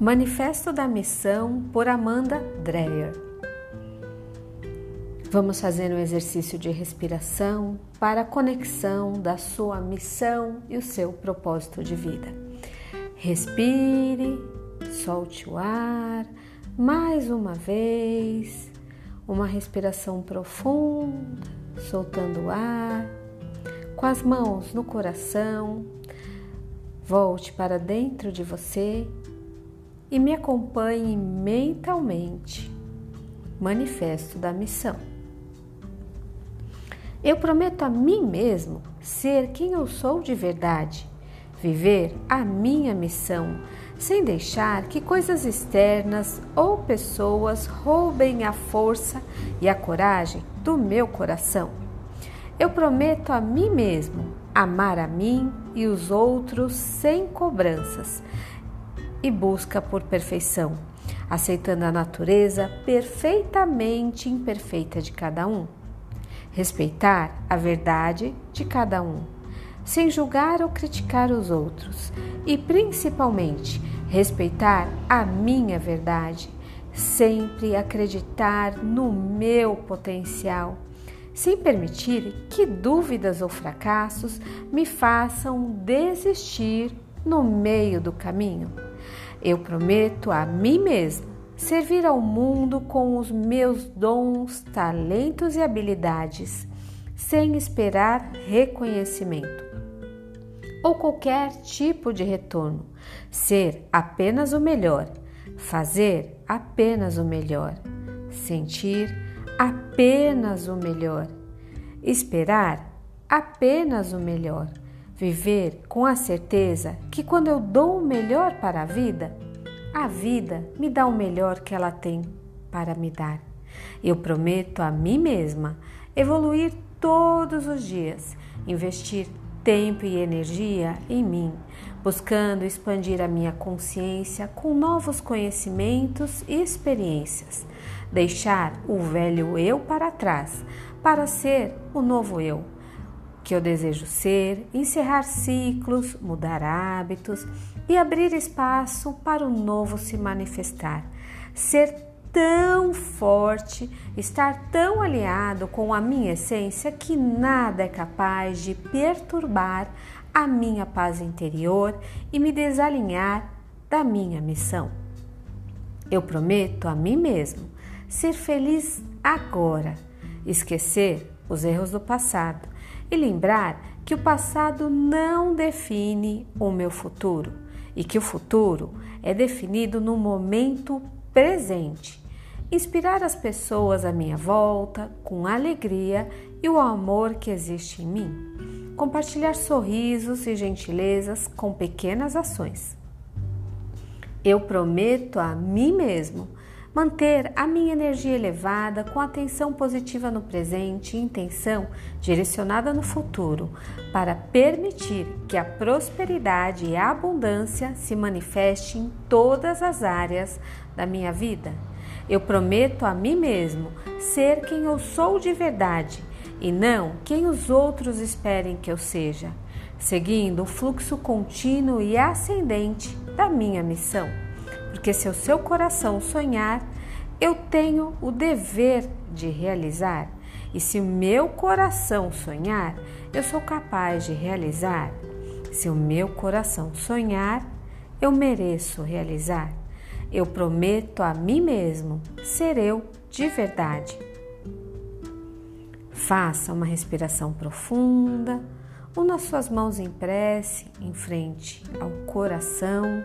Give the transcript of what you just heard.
Manifesto da Missão por Amanda Dreyer. Vamos fazer um exercício de respiração para a conexão da sua missão e o seu propósito de vida. Respire, solte o ar, mais uma vez, uma respiração profunda, soltando o ar, com as mãos no coração. Volte para dentro de você e me acompanhe mentalmente. Manifesto da missão. Eu prometo a mim mesmo ser quem eu sou de verdade, viver a minha missão, sem deixar que coisas externas ou pessoas roubem a força e a coragem do meu coração. Eu prometo a mim mesmo amar a mim e os outros sem cobranças, e busca por perfeição, aceitando a natureza perfeitamente imperfeita de cada um. Respeitar a verdade de cada um, sem julgar ou criticar os outros, e principalmente respeitar a minha verdade, sempre acreditar no meu potencial, sem permitir que dúvidas ou fracassos me façam desistir no meio do caminho. Eu prometo a mim mesmo servir ao mundo com os meus dons, talentos e habilidades, sem esperar reconhecimento ou qualquer tipo de retorno. Ser apenas o melhor, fazer apenas o melhor, sentir apenas o melhor, esperar apenas o melhor Viver com a certeza que quando eu dou o melhor para a vida, a vida me dá o melhor que ela tem para me dar. Eu prometo a mim mesma evoluir todos os dias, investir tempo e energia em mim, buscando expandir a minha consciência com novos conhecimentos e experiências, deixar o velho eu para trás para ser o novo eu que eu desejo ser, encerrar ciclos, mudar hábitos e abrir espaço para o novo se manifestar. Ser tão forte, estar tão alinhado com a minha essência que nada é capaz de perturbar a minha paz interior e me desalinhar da minha missão. Eu prometo a mim mesmo ser feliz agora, esquecer os erros do passado e lembrar que o passado não define o meu futuro e que o futuro é definido no momento presente. Inspirar as pessoas à minha volta com a alegria e o amor que existe em mim. Compartilhar sorrisos e gentilezas com pequenas ações. Eu prometo a mim mesmo manter a minha energia elevada com atenção positiva no presente e intenção direcionada no futuro, para permitir que a prosperidade e a abundância se manifestem em todas as áreas da minha vida. Eu prometo a mim mesmo ser quem eu sou de verdade e não quem os outros esperem que eu seja, seguindo o fluxo contínuo e ascendente da minha missão porque se o seu coração sonhar, eu tenho o dever de realizar. E se o meu coração sonhar, eu sou capaz de realizar. Se o meu coração sonhar, eu mereço realizar. Eu prometo a mim mesmo ser eu de verdade. Faça uma respiração profunda, una suas mãos em prece em frente ao coração